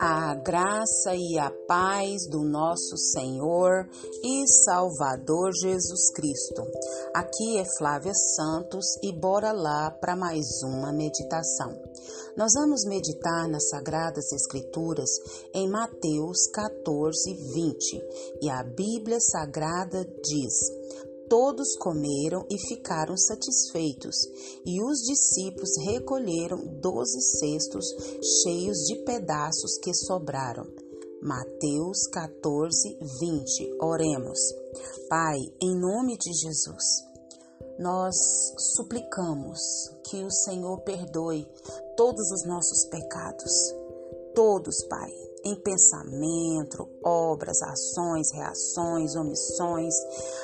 A graça e a paz do nosso Senhor e Salvador Jesus Cristo. Aqui é Flávia Santos e bora lá para mais uma meditação. Nós vamos meditar nas Sagradas Escrituras em Mateus 14, 20 e a Bíblia Sagrada diz: Todos comeram e ficaram satisfeitos, e os discípulos recolheram doze cestos cheios de pedaços que sobraram. Mateus 14, 20. Oremos. Pai, em nome de Jesus, nós suplicamos que o Senhor perdoe todos os nossos pecados. Todos, Pai em pensamento, obras, ações, reações, omissões,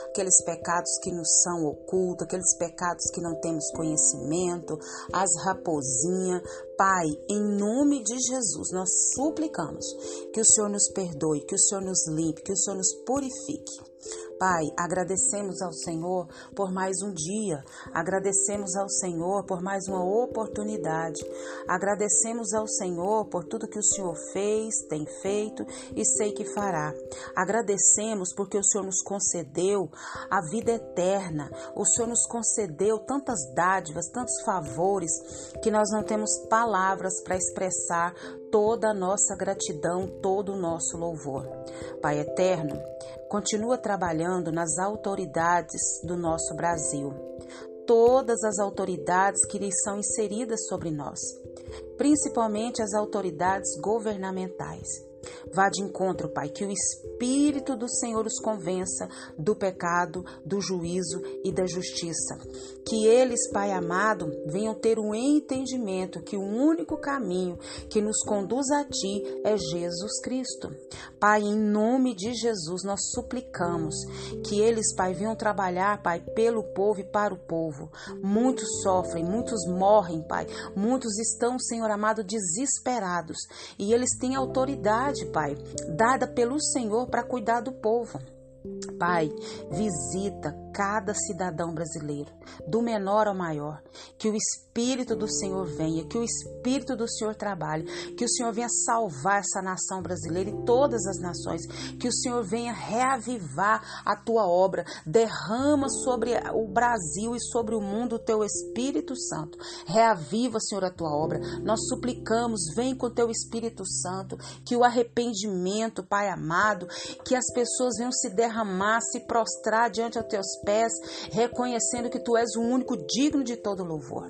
aqueles pecados que nos são ocultos, aqueles pecados que não temos conhecimento, as raposinhas. Pai, em nome de Jesus, nós suplicamos que o Senhor nos perdoe, que o Senhor nos limpe, que o Senhor nos purifique. Pai, agradecemos ao Senhor por mais um dia, agradecemos ao Senhor por mais uma oportunidade, agradecemos ao Senhor por tudo que o Senhor fez, tem feito e sei que fará. Agradecemos porque o Senhor nos concedeu a vida eterna, o Senhor nos concedeu tantas dádivas, tantos favores, que nós não temos palavras para expressar toda a nossa gratidão, todo o nosso louvor. Pai eterno, continua trabalhando nas autoridades do nosso Brasil. Todas as autoridades que lhes são inseridas sobre nós, principalmente as autoridades governamentais. Vá de encontro, Pai, que o Espírito do Senhor os convença do pecado, do juízo e da justiça. Que eles, Pai amado, venham ter um entendimento que o único caminho que nos conduz a Ti é Jesus Cristo. Pai, em nome de Jesus, nós suplicamos que eles, Pai, venham trabalhar, Pai, pelo povo e para o povo. Muitos sofrem, muitos morrem, Pai. Muitos estão, Senhor amado, desesperados. E eles têm autoridade, Pai, dada pelo Senhor para cuidar do povo. Pai, visita cada cidadão brasileiro, do menor ao maior. Que o Espírito do Senhor venha, que o Espírito do Senhor trabalhe, que o Senhor venha salvar essa nação brasileira e todas as nações, que o Senhor venha reavivar a tua obra, derrama sobre o Brasil e sobre o mundo o teu Espírito Santo. Reaviva, Senhor, a tua obra. Nós suplicamos, vem com o teu Espírito Santo, que o arrependimento, Pai amado, que as pessoas venham se derramar, se prostrar diante dos teus pés, reconhecendo que tu és o único digno de todo louvor.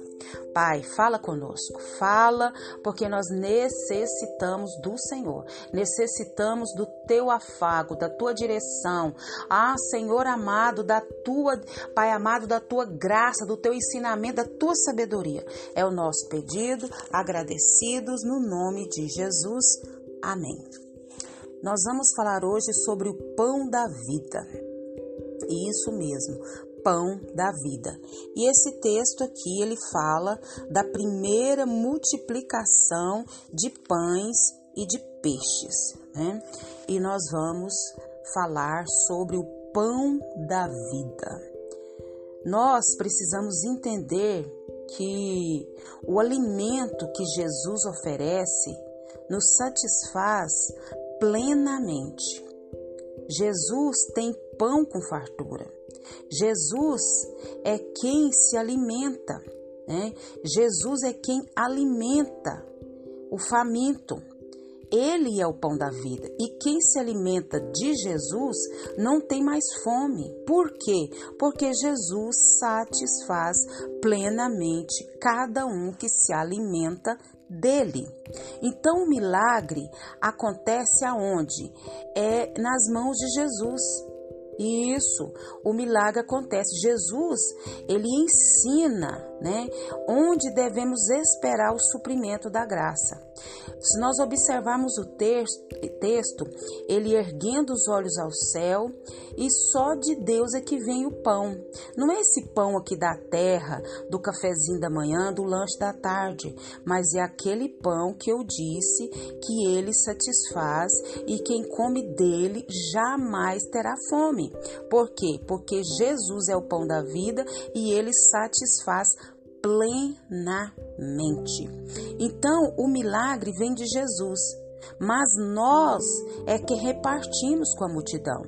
Pai, fala conosco, fala, porque nós necessitamos do Senhor, necessitamos do teu afago, da tua direção. Ah, Senhor amado, da tua, Pai amado, da tua graça, do teu ensinamento, da tua sabedoria. É o nosso pedido, agradecidos no nome de Jesus. Amém. Nós vamos falar hoje sobre o pão da vida. Isso mesmo, pão da vida. E esse texto aqui ele fala da primeira multiplicação de pães e de peixes, né? E nós vamos falar sobre o pão da vida. Nós precisamos entender que o alimento que Jesus oferece nos satisfaz plenamente. Jesus tem pão com fartura. Jesus é quem se alimenta, né? Jesus é quem alimenta o faminto. Ele é o pão da vida. E quem se alimenta de Jesus não tem mais fome. Por quê? Porque Jesus satisfaz plenamente cada um que se alimenta dele. Então o milagre acontece aonde? É nas mãos de Jesus. Isso, o milagre acontece. Jesus, ele ensina, né, onde devemos esperar o suprimento da graça. Se nós observarmos o texto, ele erguendo os olhos ao céu, e só de Deus é que vem o pão. Não é esse pão aqui da terra, do cafezinho da manhã, do lanche da tarde, mas é aquele pão que eu disse que ele satisfaz e quem come dele jamais terá fome. Por quê? Porque Jesus é o pão da vida e ele satisfaz plenamente Então, o milagre vem de Jesus, mas nós é que repartimos com a multidão.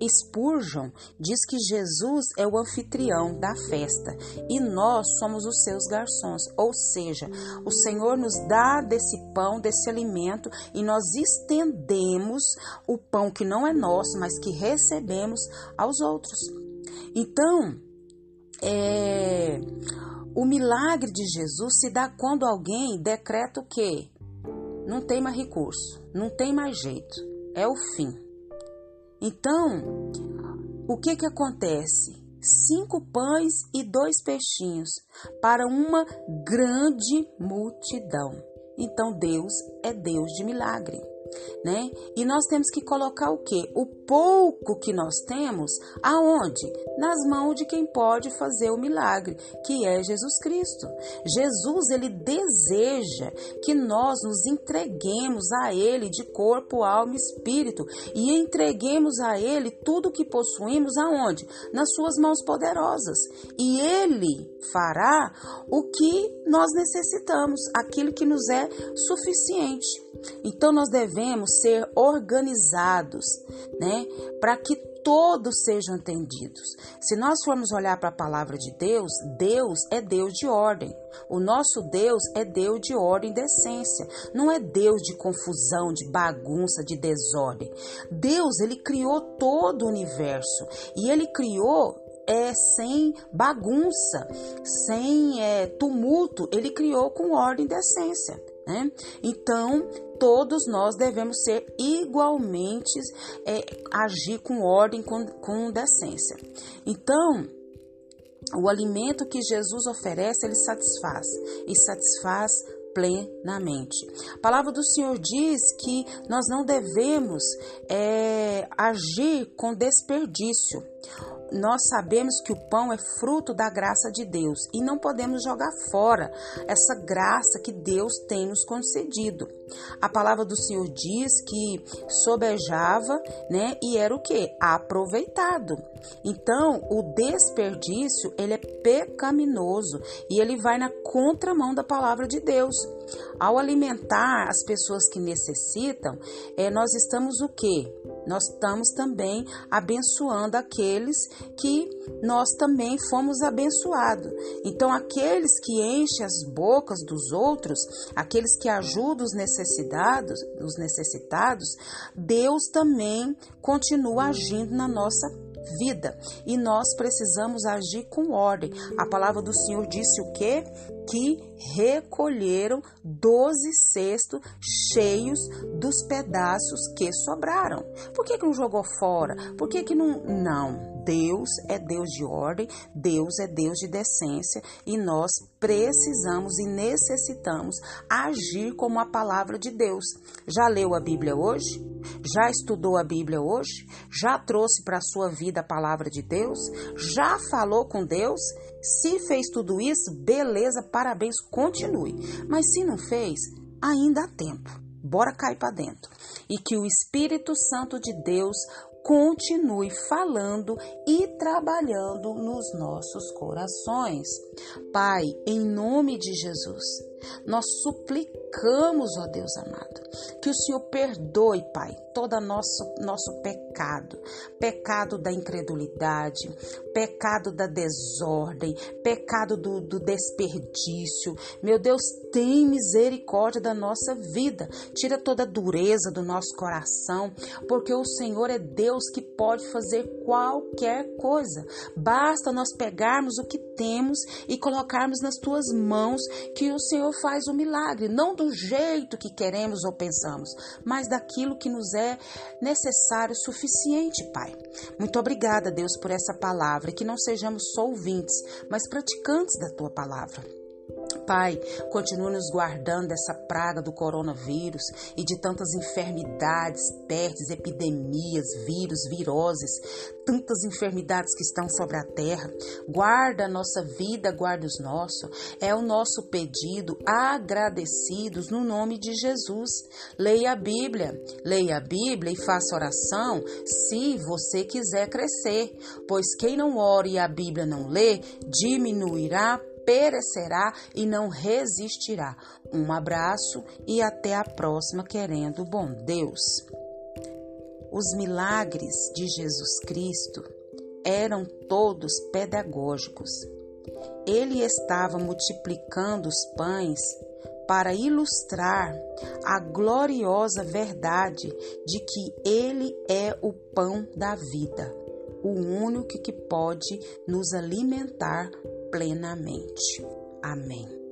Spurgeon diz que Jesus é o anfitrião da festa e nós somos os seus garçons, ou seja, o Senhor nos dá desse pão, desse alimento e nós estendemos o pão que não é nosso, mas que recebemos aos outros. Então, é, o milagre de Jesus se dá quando alguém decreta o quê? Não tem mais recurso, não tem mais jeito, é o fim. Então, o que que acontece? Cinco pães e dois peixinhos para uma grande multidão. Então, Deus é Deus de milagre né? E nós temos que colocar o que? O pouco que nós temos, aonde? Nas mãos de quem pode fazer o milagre, que é Jesus Cristo. Jesus, ele deseja que nós nos entreguemos a ele de corpo, alma e espírito e entreguemos a ele tudo que possuímos aonde? Nas suas mãos poderosas. E ele fará o que nós necessitamos, aquilo que nos é suficiente. Então nós devemos ser organizados, né, para que todos sejam entendidos. Se nós formos olhar para a palavra de Deus, Deus é Deus de ordem. O nosso Deus é Deus de ordem e decência. Não é Deus de confusão, de bagunça, de desordem. Deus, ele criou todo o universo e ele criou é sem bagunça, sem é, tumulto. Ele criou com ordem e decência. Né? Então, todos nós devemos ser igualmente, é, agir com ordem, com, com decência. Então, o alimento que Jesus oferece, ele satisfaz e satisfaz plenamente. A palavra do Senhor diz que nós não devemos é, agir com desperdício nós sabemos que o pão é fruto da graça de Deus e não podemos jogar fora essa graça que Deus tem nos concedido. A palavra do Senhor diz que sobejava, né, e era o que? Aproveitado. Então, o desperdício, ele é pecaminoso e ele vai na contramão da palavra de Deus. Ao alimentar as pessoas que necessitam, é, nós estamos o que? Nós estamos também abençoando aqueles que nós também fomos abençoados. Então, aqueles que enchem as bocas dos outros, aqueles que ajudam os necessitados, os necessitados, Deus também continua agindo na nossa vida e nós precisamos agir com ordem. A palavra do Senhor disse o quê? Que recolheram doze cestos cheios dos pedaços que sobraram. Por que, que não jogou fora? Por que, que não. Não. Deus é Deus de ordem, Deus é Deus de decência e nós precisamos e necessitamos agir como a palavra de Deus. Já leu a Bíblia hoje? Já estudou a Bíblia hoje? Já trouxe para a sua vida a palavra de Deus? Já falou com Deus? Se fez tudo isso, beleza, parabéns, continue. Mas se não fez, ainda há tempo. Bora cair para dentro. E que o Espírito Santo de Deus continue falando e trabalhando nos nossos corações. Pai, em nome de Jesus, nós suplicamos, ó Deus amado, que o Senhor perdoe, Pai, todo nosso, nosso pecado, pecado da incredulidade, pecado da desordem, pecado do, do desperdício. Meu Deus, tem misericórdia da nossa vida, tira toda a dureza do nosso coração, porque o Senhor é Deus que pode fazer qualquer coisa. Basta nós pegarmos o que temos e colocarmos nas tuas mãos, que o Senhor faz o milagre, não do jeito que queremos ou pensamos, mas daquilo que nos é necessário, suficiente, Pai. Muito obrigada, Deus, por essa palavra, que não sejamos só ouvintes, mas praticantes da tua palavra. Pai, continua nos guardando dessa praga do coronavírus e de tantas enfermidades, pestes, epidemias, vírus, viroses, tantas enfermidades que estão sobre a terra. Guarda a nossa vida, guarda os nossos. É o nosso pedido, agradecidos no nome de Jesus. Leia a Bíblia, leia a Bíblia e faça oração se você quiser crescer, pois quem não ora e a Bíblia não lê, diminuirá perecerá e não resistirá. Um abraço e até a próxima, querendo bom Deus. Os milagres de Jesus Cristo eram todos pedagógicos. Ele estava multiplicando os pães para ilustrar a gloriosa verdade de que Ele é o pão da vida, o único que pode nos alimentar plenamente. Amém.